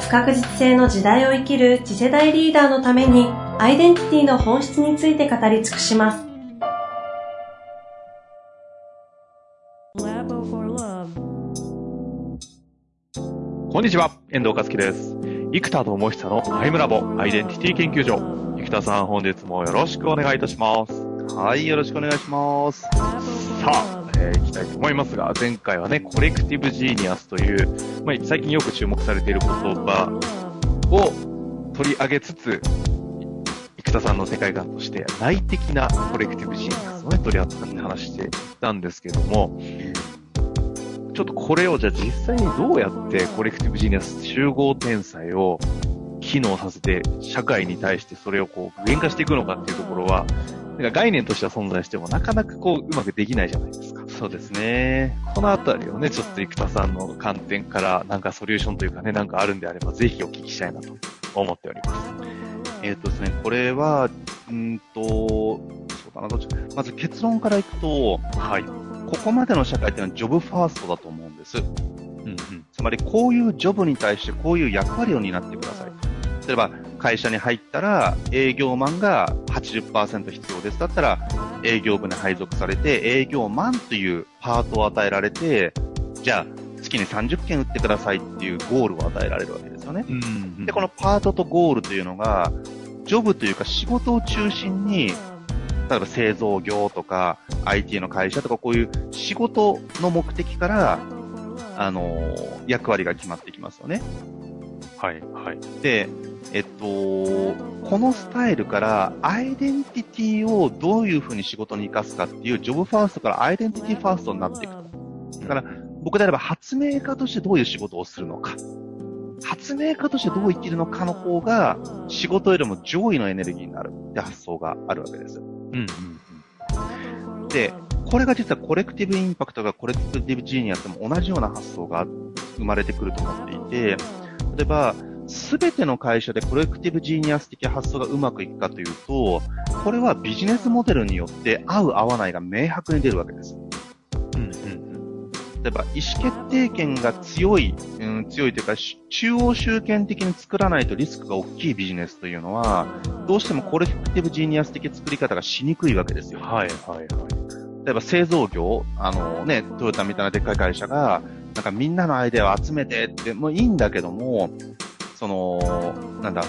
不確実性の時代を生きる次世代リーダーのためにアイデンティティの本質について語り尽くします。こんにちは、遠藤和樹です。生田智久のアイムラボアイデンティティ研究所。生田さん、本日もよろしくお願いいたします。はい、よろしくお願いします。さあ、えー、いきたいと思いますが、前回はね、コレクティブジーニアスという、まあ、最近よく注目されている言葉を取り上げつつ、生田さんの世界観として内的なコレクティブジーニアスをね、取り扱って話していたんですけども、ちょっとこれをじゃあ実際にどうやってコレクティブジーニアス集合天才を機能させて社会に対してそれをこう具現化していくのかっていうところは、なんか概念としては存在してもなかなかこううまくできないじゃないですか。そうですね。このあたりをね、ちょっと生田さんの観点からなんかソリューションというかね、なんかあるんであればぜひお聞きしたいなと思っております。えっ、ー、とですね、これは、うんと、そうだな、どっちまず結論からいくと、はい。ここまでの社会っていうのはジョブファーストだと思うんです。うんうん。つまり、こういうジョブに対してこういう役割を担ってください。例えば、会社に入ったら営業マンが80%必要ですだったら営業部に配属されて営業マンというパートを与えられてじゃあ月に30件売ってくださいっていうゴールを与えられるわけですよね。うんうん、で、このパートとゴールというのがジョブというか仕事を中心に例えば製造業とか IT の会社とかこういう仕事の目的からあの役割が決まってきますよね。はい、はい。で、えっと、このスタイルからアイデンティティをどういうふうに仕事に生かすかっていうジョブファーストからアイデンティティファーストになっていくと。だから僕であれば発明家としてどういう仕事をするのか。発明家としてどう生きるのかの方が仕事よりも上位のエネルギーになるって発想があるわけです。うんうんうん、で、これが実はコレクティブインパクトがコレクティブジーニアスも同じような発想が生まれてくると思っていて、例えば、すべての会社でコレクティブジーニアス的発想がうまくいくかというと、これはビジネスモデルによって合う合わないが明白に出るわけです。うんうん、例えば、意思決定権が強い、うん、強いというか、中央集権的に作らないとリスクが大きいビジネスというのは、どうしてもコレクティブジーニアス的作り方がしにくいわけですよ。はいはいはい。例えば製造業、あのね、トヨタみたいなでっかい会社が、なんかみんなのアイデアを集めてって、もういいんだけども、その、なんだ、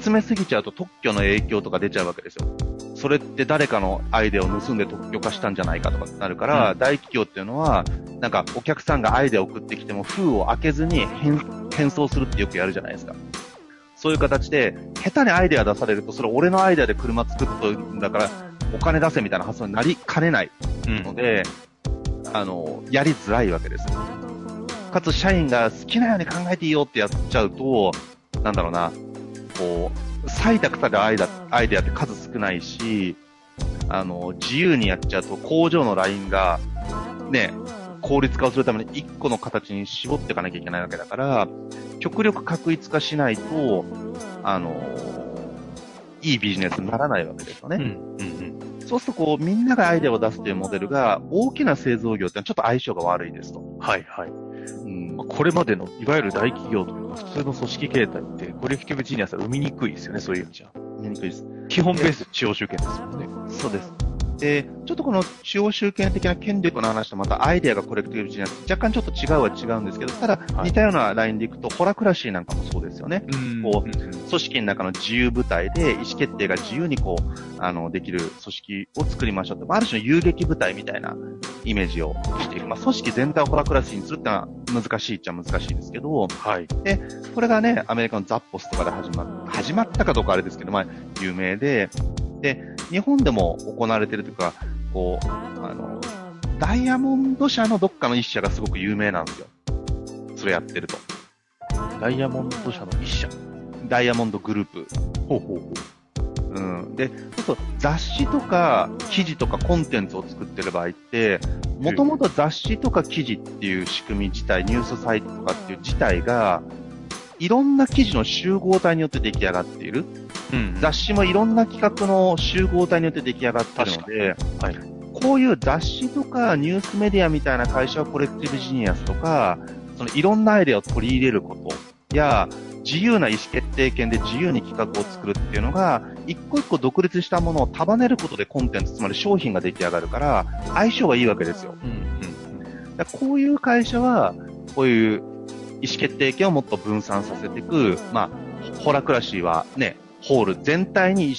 集めすぎちゃうと特許の影響とか出ちゃうわけですよ。それって誰かのアイデアを盗んで特許化したんじゃないかとかなるから、うん、大企業っていうのは、なんかお客さんがアイデアを送ってきても封を開けずに変装するってよくやるじゃないですか。そういう形で、下手にアイデア出されると、それ俺のアイデアで車作ったんだから、お金出せみたいな発想になりかねないので、うん、あの、やりづらいわけです。かつ社員が好きなように考えていいよってやっちゃうと、なんだろうな、こう、採択されるアイデアイデアって数少ないし、あの、自由にやっちゃうと工場のラインが、ね、効率化をするために1個の形に絞っていかなきゃいけないわけだから、極力確一化しないと、あの、いいビジネスにならないわけですよね。うんうんうん、そうするとこう、みんながアイデアを出すというモデルが、大きな製造業ってのはちょっと相性が悪いですと。はいはい。うんまあ、これまでのいわゆる大企業というか普通の組織形態ってコレクティブジーニアスは生みにくいですよね、そういう意味じゃ。生みにくいです。基本ベース中央集権ですもんね。そうです。で、ちょっとこの中央集権的な権力の話とまたアイデアが collective genius、若干ちょっと違うは違うんですけど、ただ似たようなラインでいくと、 holacracy なんかもそうですよね。こう、組織の中の自由部隊で意思決定が自由にこう、あの、できる組織を作りましょうと。ある種の遊撃部隊みたいなイメージをしている。まあ、組織全体を holacracy にするってのは難しいっちゃ難しいですけど、はい。で、これがね、アメリカの Zappos とかで始まっ、始まったかどうかあれですけど、まあ、有名で、で、日本でも行われてるというか、こう、あの、ダイヤモンド社のどっかの一社がすごく有名なんですよ。それやってると。ダイヤモンド社の一社。ダイヤモンドグループ。ほうほうほうん。で、そうそう、雑誌とか記事とかコンテンツを作ってる場合って、もともと雑誌とか記事っていう仕組み自体、ニュースサイトとかっていう自体が、いろんな記事の集合体によって出来上がっている。雑誌もいろんな企画の集合体によって出来上がってるので、はい。こういう雑誌とかニュースメディアみたいな会社はコレクティブジニアスとか、そのいろんなアイデアを取り入れることや、自由な意思決定権で自由に企画を作るっていうのが、一個一個独立したものを束ねることでコンテンツ、つまり商品が出来上がるから、相性がいいわけですよ。うん。うん。こういう会社は、こういう意思決定権をもっと分散させていく、まあ、ホラクラシーはね、ホール全体に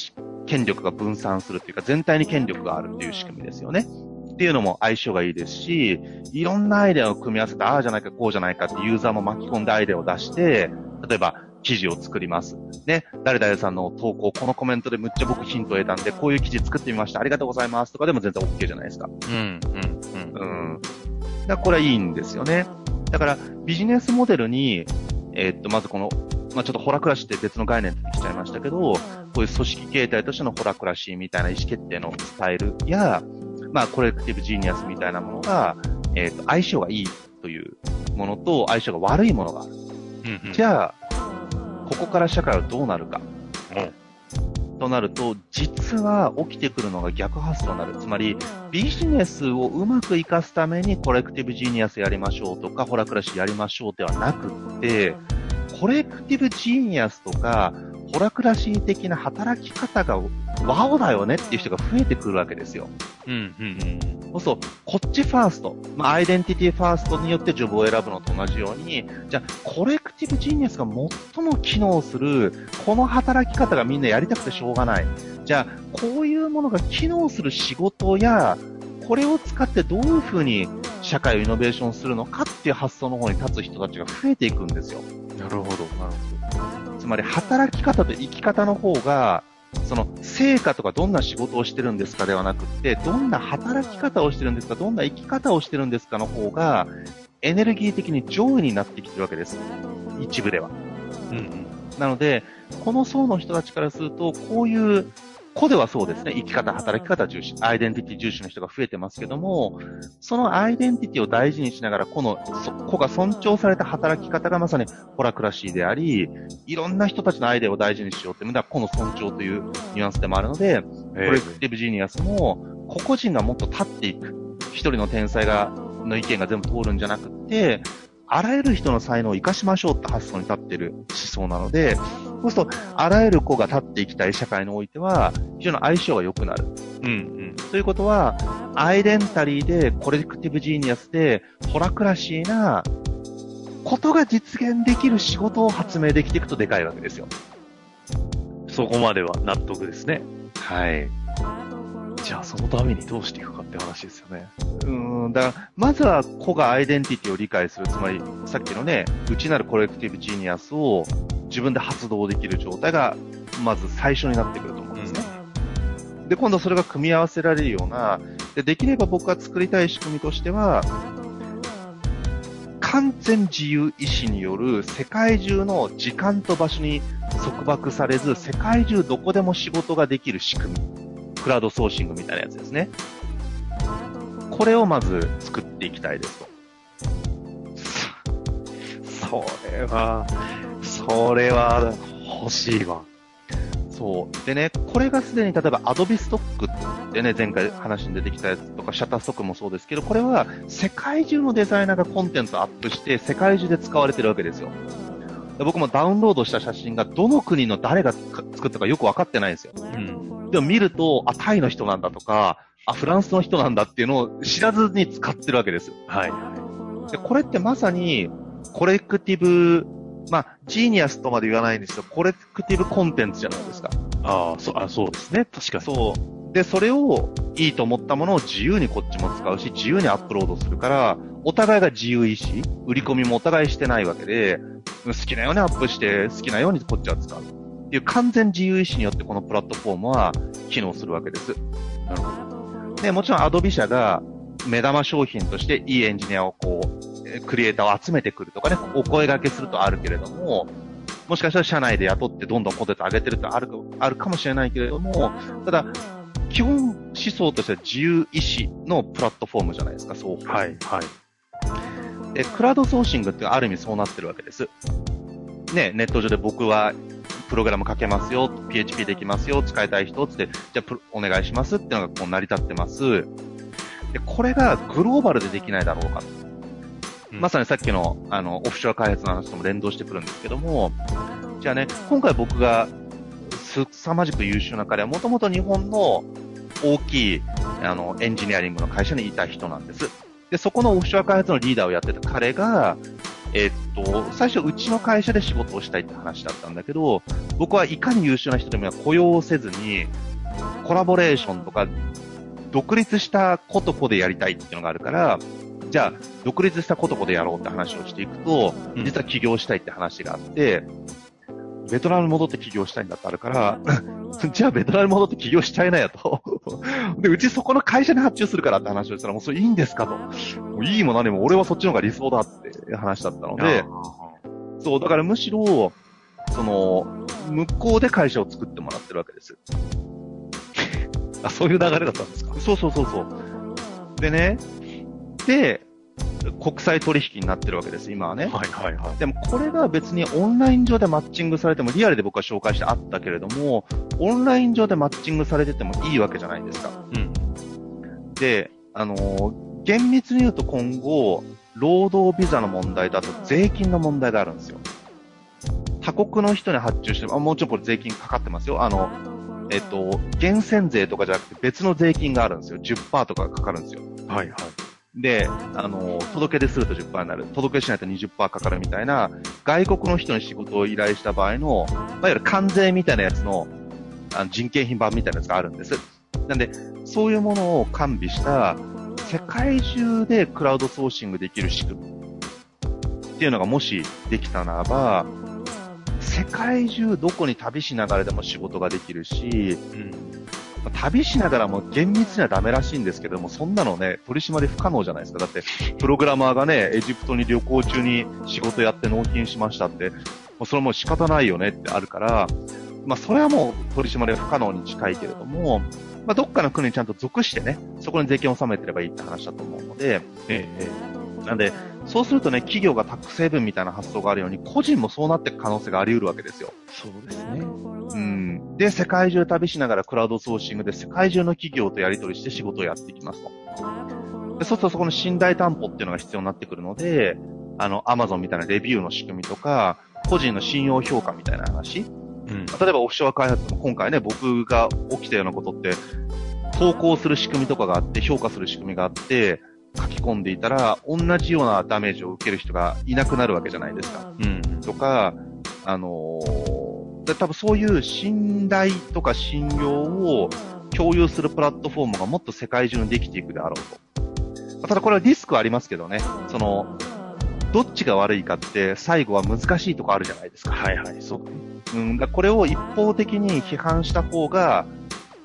権力が分散するっていうか、全体に権力があるっていう仕組みですよね。っていうのも相性がいいですし、いろんなアイデアを組み合わせて、ああじゃないか、こうじゃないかってユーザーも巻き込んでアイデアを出して、例えば、記事を作ります。ね、誰々さんの投稿、このコメントでむっちゃ僕ヒントを得たんで、こういう記事作ってみました。ありがとうございます。とかでも全然 OK じゃないですか。うん。うん。うん。うん。だからこれはいいんですよね。だからビジネスモデルに、えーっと、まずこの、まあ、ちょっとホラクラシーって別の概念出てきちゃいましたけど、こういう組織形態としてのホラクラシーみたいな意思決定のスタイルや、まあ、コレクティブジーニアスみたいなものが、えーっと、相性がいいというものと相性が悪いものがある。うん。じゃあ、ここから社会はどうなるか。うんとなると、実は起きてくるのが逆発想になる。つまり、ビジネスをうまく活かすために collective genius やりましょうとか、 holacracy やりましょうではなくって、 collective genius とか、 holacracy 的な働き方が wow だよねっていう人が増えてくるわけですよ。うん。うん。そうそう、こっちファースト、まあ、アイデンティティファーストによってジョブを選ぶのと同じように、じゃあ、 collective genius が最も機能する、この働き方がみんなやりたくてしょうがない。じゃあ、こういうものが機能する仕事や、これを使ってどういうふうに社会をイノベーションするのかっていう発想の方に立つ人たちが増えていくんですよ。なるほど。なるほつまり働き方と生き方の方が、その成果とかどんな仕事をしてるんですかではなくって、どんな働き方をしてるんですか、どんな生き方をしてるんですかの方が、エネルギー的に上位になってきてるわけです。一部では。ど。うん。うん。なので、この層の人たちからすると、こういう、個ではそうですね、生き方、働き方重視、アイデンティティ重視の人が増えてますけども、そのアイデンティティを大事にしながら、この、そ個が尊重された働き方がまさに holacracy であり、いろんな人たちのアイデアを大事にしようっていうのは、個の尊重というニュアンスでもあるので、 collective genius も、個々人がもっと立っていく。一人の天才が、の意見が全部通るんじゃなくて、あらゆる人の才能を生かしましょうって発想に立っている思想なので、そうすると、あらゆる個が立っていきたい社会においては、非常に相性が良くなる。うん。うん。ということは、アイデンティティで、 collective genius で、 holacracy な、ことが実現できる仕事を発明できていくとでかいわけですよ。そこまでは納得ですね。はい。じゃあ、そのためにどうしていくかって話ですよね。うーん、だから、まずは個がアイデンティティを理解する。つまり、さっきのね、内なる collective genius を自分で発動できる状態が、まず最初になってくると思うんですね。で、今度それが組み合わせられるような、でできれば僕が作りたい仕組みとしては、完全自由意志による世界中の時間と場所に束縛されず、世界中どこでも仕事ができる仕組み。クラウドソーシングみたいなやつですね。これをまず作っていきたいですと。それは、それは欲しいわ。そう。でね、これがすでに例えば Adobe Stock ってね、前回話に出てきたやつとか、シャッターストックもそうですけど、これは世界中のデザイナーがコンテンツをアップして、世界中で使われてるわけですよ。で僕もダウンロードした写真がどの国の誰が作ったかよくわかってないんですよ。うん。でも見ると、あ、タイの人なんだとか、あ、フランスの人なんだっていうのを知らずに使ってるわけですよ。はい。で、これってまさに、コレクティブ、まあ、ジーニアスとまで言わないんですけど、コレクティブコンテンツじゃないですか。ああ、そう、あそうですね。確かに。そう。で、それをいいと思ったものを自由にこっちも使うし、自由にアップロードするから、お互いが自由意志、売り込みもお互いしてないわけで、好きなようにアップして、好きなようにこっちは使う。っていう完全自由意志によってこのプラットフォームは機能するわけです。なるほど。で、もちろんアドビ社が目玉商品としていいエンジニアをこう、えクリエイターを集めてくるとかね、お声掛けするとあるけれども、もしかしたら社内で雇ってどんどんコンテンツ上げてるってあるかあるかもしれないけれども、ただ、基本思想としては自由意志のプラットフォームじゃないですか、そう。はい、はい。で、クラウドソーシングってある意味そうなってるわけです。ね、ネット上で僕はプログラム書けますよ、PHP できますよ、使いたい人つって、じゃあお願いしますっていうのがこう成り立ってます。で、これがグローバルでできないだろうかと。うん、まさにさっきの、あの、オフショア開発の話とも連動してくるんですけども、じゃあね、今回僕がすさまじく優秀な彼はもともと日本の大きい、あの、エンジニアリングの会社にいた人なんです。で、そこのオフショア開発のリーダーをやってた彼が、えっと、最初うちの会社で仕事をしたいって話だったんだけど、僕はいかに優秀な人でも雇用せずに、コラボレーションとか、独立したことこでやりたいっていうのがあるから、じゃあ、独立したことこでやろうって話をしていくと、実は起業したいって話があって、ベトナムに戻って起業したいんだってあるから、じゃあベトナムに戻って起業しちゃいなよと。で、うちそこの会社に発注するからって話をしたら、もうそれいいんですかと。もういいも何も俺はそっちの方が理想だって話だったので、そう、だからむしろ、その、向こうで会社を作ってもらってるわけです。あ、そういう流れだったんですかそうそうそうそう。でね、で、国際取引になってるわけです、今はね。はいはいはい。でもこれが別にオンライン上でマッチングされても、リアルで僕は紹介してあったけれども、オンライン上でマッチングされててもいいわけじゃないですか。うん。で、あのー、厳密に言うと今後、労働ビザの問題だと税金の問題があるんですよ。他国の人に発注しても、あもちろんこれ税金かかってますよ。あの、えっと、源泉税とかじゃなくて別の税金があるんですよ。10%とかかかるんですよ。はいはい。で、あの、届け出すると10%になる。届けしないと20%かかるみたいな、外国の人に仕事を依頼した場合の、まあ、いわゆる関税みたいなやつの、あの人件品版みたいなやつがあるんです。なんで、そういうものを完備した、世界中でクラウドソーシングできる仕組み。っていうのがもしできたならば、世界中どこに旅しながらでも仕事ができるし、うん旅しながらも厳密にはダメらしいんですけども、そんなのね、取り締まり不可能じゃないですか。だって、プログラマーがね、エジプトに旅行中に仕事やって納品しましたって、もうそれも仕方ないよねってあるから、まあ、それはもう取り締まりは不可能に近いけれども、まあ、どっかの国にちゃんと属してね、そこに税金を納めてればいいって話だと思うので、ええ、なんで、そうするとね、企業がタック成分みたいな発想があるように、個人もそうなっていく可能性があり得るわけですよ。そうですね。うん。で、世界中旅しながらクラウドソーシングで世界中の企業とやり取りして仕事をやっていきますと。でそうするとそこの信頼担保っていうのが必要になってくるので、あの、アマゾンみたいなレビューの仕組みとか、個人の信用評価みたいな話。うん、例えばオフショア開発も今回ね、僕が起きたようなことって、投稿する仕組みとかがあって、評価する仕組みがあって、書き込んでいたら、同じようなダメージを受ける人がいなくなるわけじゃないですか。うん。とか、あのー、多分そういう信頼とか信用を共有するプラットフォームがもっと世界中にできていくであろうと。ただこれはリスクはありますけどね。その、どっちが悪いかって最後は難しいとこあるじゃないですか。はいはい、そう。うん、だこれを一方的に批判した方が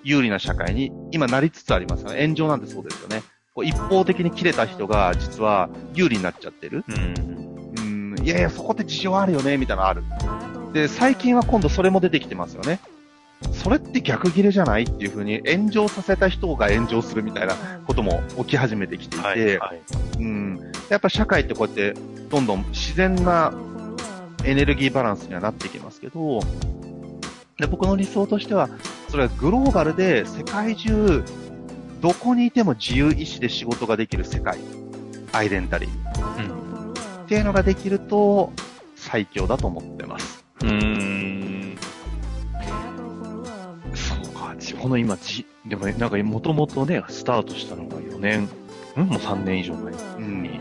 有利な社会に今なりつつありますよね。炎上なんてそうですよね。こう一方的に切れた人が実は有利になっちゃってる。うん。うん、いやいや、そこって事情あるよね、みたいなのある。で、最近は今度それも出てきてますよね。それって逆切れじゃないっていう風に炎上させた人が炎上するみたいなことも起き始めてきていて、はいはい、うん、やっぱ社会ってこうやってどんどん自然なエネルギーバランスにはなっていきますけど、で僕の理想としては、それはグローバルで世界中どこにいても自由意志で仕事ができる世界、アイデンタリー。うん。っていうのができると、最強だと思ってます。うん。そうか、この今、じ、でもね、なんかもともとね、スタートしたのが4年、うんもう3年以上前に、うん、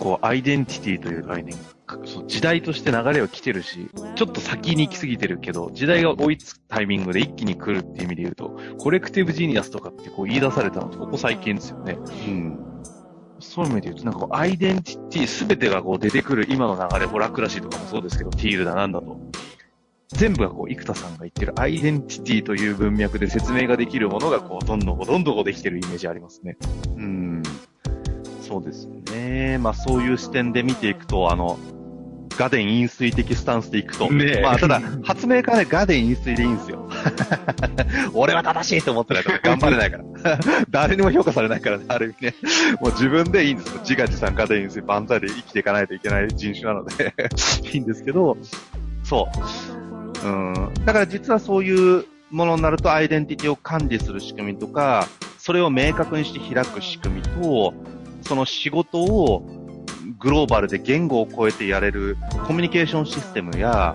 こう、アイデンティティという概念がそ時代として流れは来てるし、ちょっと先に行き過ぎてるけど、時代が追いつくタイミングで一気に来るっていう意味で言うと、 collective genius とかってこう言い出されたのってここ最近ですよね。うん。そういう意味で言うと、なんかこう、アイデンティティすべてがこう出てくる今の流れ、 holacracy とかもそうですけど、 teal だなんだと。全部がこう、生田さんが言ってるアイデンティティという文脈で説明ができるものがこう、どんどんどんどんできてるイメージありますね。うん。そうですよね。まあそういう視点で見ていくと、あの、ガデン飲水的スタンスでいくと。ねまあただ、発明家はね、ガデン飲水でいいんですよ。俺は正しいと思ってないと頑張れないから。誰にも評価されないからね、ある意味ね。もう自分でいいんですよ。自画自賛ガデン飲水万歳で生きていかないといけない人種なので、いいんですけど、そう。うん。だから実はそういうものになるとアイデンティティを管理する仕組みとか、それを明確にして開く仕組みと、その仕事をグローバルで言語を超えてやれるコミュニケーションシステムや、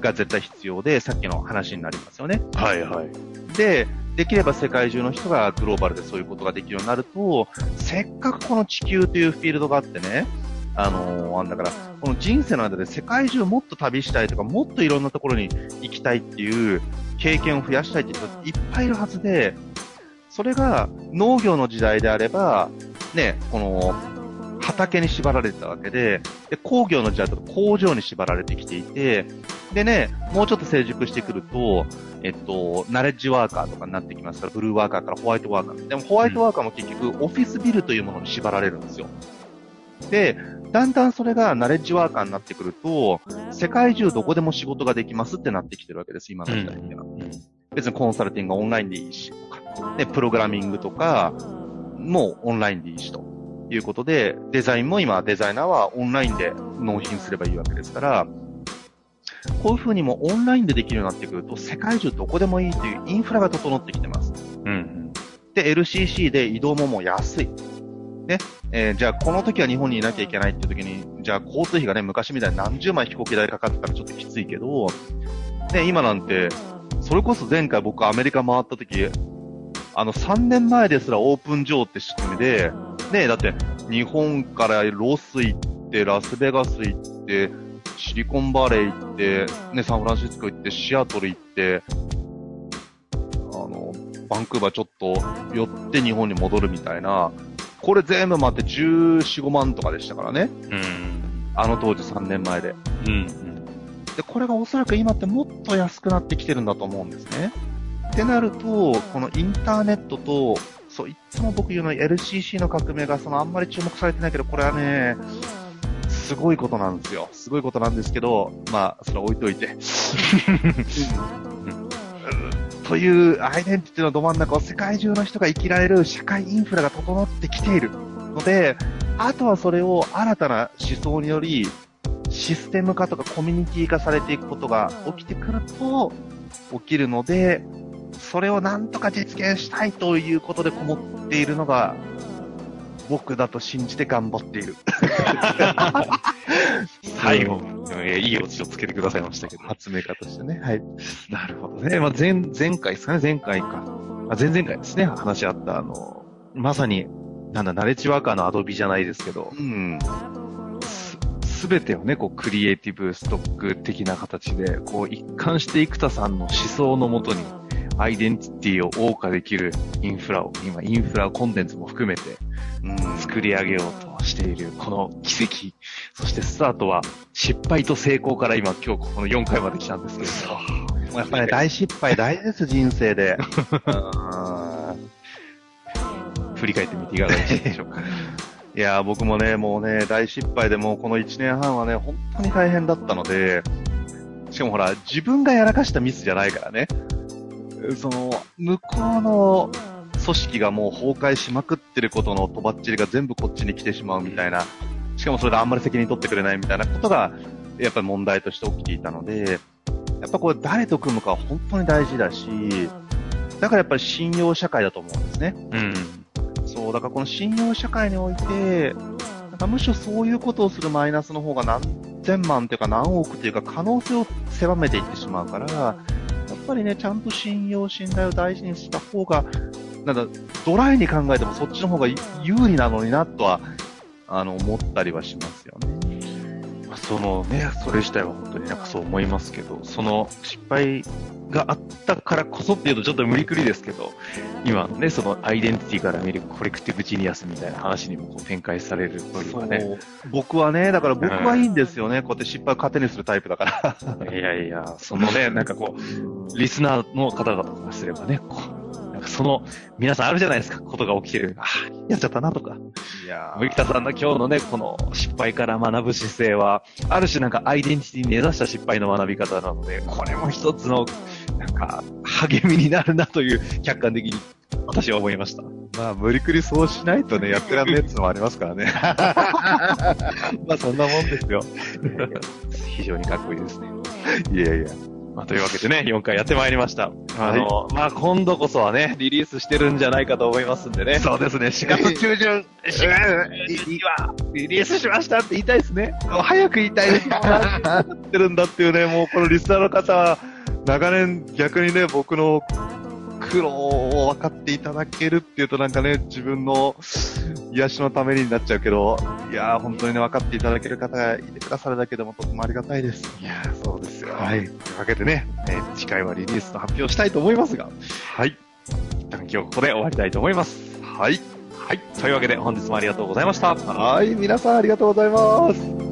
が絶対必要で、さっきの話になりますよね。はいはい。で、できれば世界中の人がグローバルでそういうことができるようになると、せっかくこの地球というフィールドがあってね、あのー、あんだから、この人生の間で世界中もっと旅したいとか、もっといろんなところに行きたいっていう経験を増やしたいって人いっぱいいるはずで、それが農業の時代であれば、ね、この、畑に縛られてたわけで、で、工業の時代だと工場に縛られてきていて、でね、もうちょっと成熟してくると、えっと、ナレッジワーカーとかになってきますから、ブルーワーカーからホワイトワーカー。でもホワイトワーカーも結局、オフィスビルというものに縛られるんですよ。で、だんだんそれがナレッジワーカーになってくると、世界中どこでも仕事ができますってなってきてるわけです、今の時代っていうのは。別にコンサルティングがオンラインでいいし、とか。で、プログラミングとか、もうオンラインでいいし、ということで、デザインも今、デザイナーはオンラインで納品すればいいわけですから、こういう風にもオンラインでできるようになってくると、世界中どこでもいいというインフラが整ってきてます。うん。で、LCC で移動ももう安い。ね。えーじゃあこの時は日本にいなきゃいけないっていう時に、じゃあ交通費がね、昔みたいに何十万飛行機代かかってたらちょっときついけど、ね、今なんて、それこそ前回僕アメリカ回った時、あの3年前ですらオープン上って仕組みで、ね、だって日本からロス行って、ラスベガス行って、シリコンバレー行って、ね、サンフランシスコ行って、シアトル行って、あの、バンクーバーちょっと寄って日本に戻るみたいな、これ全部待って14、5万とかでしたからね。うん。あの当時3年前で。うん。で、これがおそらく今ってもっと安くなってきてるんだと思うんですね。ってなると、このインターネットと、そう、いつも僕言うの LCC の革命がそのあんまり注目されてないけど、これはね、すごいことなんですよ。すごいことなんですけど、まあ、それは置いといて。というアイデンティティのど真ん中を世界中の人が生きられる社会インフラが整ってきているので、あとはそれを新たな思想により、システム化とかコミュニティ化されていくことが起きてくると、起きるので、それをなんとか実現したいということでこもっているのが、僕だと信じて頑張っている。最後、えーいいオチをつけてくださいましたけど。発明家としてね。はい。なるほどね。まあ、前、前回ですかね、前回か。あ前々回ですね、話し合った、あの、まさに、なんだ、ナレッジワーカーのアドビじゃないですけど、うん。すべてをね、こう、クリエイティブストック的な形で、こう、一貫して生田さんの思想のもとに、アイデンティティを謳歌できるインフラを、今、インフラコンテンツも含めてうん。作り上げようとしている、この奇跡。そしてスタートは、失敗と成功から今、今日この4回まで来たんですけど。やっぱりね、大失敗大事です、人生で。振り返ってみていかがでしょうか？いやー、僕もね、もうね、大失敗でもうこの1年半はね、本当に大変だったので、しかもほら、自分がやらかしたミスじゃないからね。その、向こうの組織がもう崩壊しまくってることのとばっちりが全部こっちに来てしまうみたいな、しかもそれであんまり責任取ってくれないみたいなことが、やっぱり問題として起きていたので、やっぱこれ誰と組むかは本当に大事だし、だからやっぱり信用社会だと思うんですね。うん。そう、だからこの信用社会において、なんかむしろそういうことをするマイナスの方が何千万というか何億というか可能性を狭めていってしまうから、ぱりね、ちゃんと信用、信頼を大事にした方が、なんか、ドライに考えてもそっちの方が有利なのになとは、あの、思ったりはしますよね。まあそのね、それ自体は本当になんかそう思いますけど、その失敗があったからこそっていうとちょっと無理くりですけど、今のね、そのアイデンティティから見るコレクティブジニアスみたいな話にもこう展開されるというかね。僕はね、だから僕はいいんですよね。こうやって失敗を糧にするタイプだから。いやいや、そのね、なんかこう、リスナーの方々からすればね、こう、なんかその、皆さんあるじゃないですか、ことが起きてる。ああ、やっちゃったなとか、いや生田さんの今日のね、この失敗から学ぶ姿勢は、ある種なんかアイデンティティに根ざした失敗の学び方なので、これも一つの、なんか、励みになるなという客観的に私は思いました。まあ、無理くりそうしないとね、やってらんねえってのもありますからね。まあ、そんなもんですよ。非常にかっこいいですね。いやいや。まあ、というわけでね、4回やってまいりました。あの、まあ、今度こそはね、リリースしてるんじゃないかと思いますんでね。そうですね、4月中旬、4月にはリリースしましたって言いたいですね。早く言いたいです。やってるんだっていうね、もうこのリスナーの方は、長年逆にね、僕の苦労を分かっていただけるっていうとなんかね、自分の癒しのためになっちゃうけど、いやー、本当にね、分かっていただける方がいてくださるだけでもとてもありがたいです。いやーそうですよ。はいというわけでね、えー次回はリリースの発表したいと思いますが、はい。一旦今日ここで終わりたいと思います。はい。はい。というわけで本日もありがとうございました。はい、皆さんありがとうございます。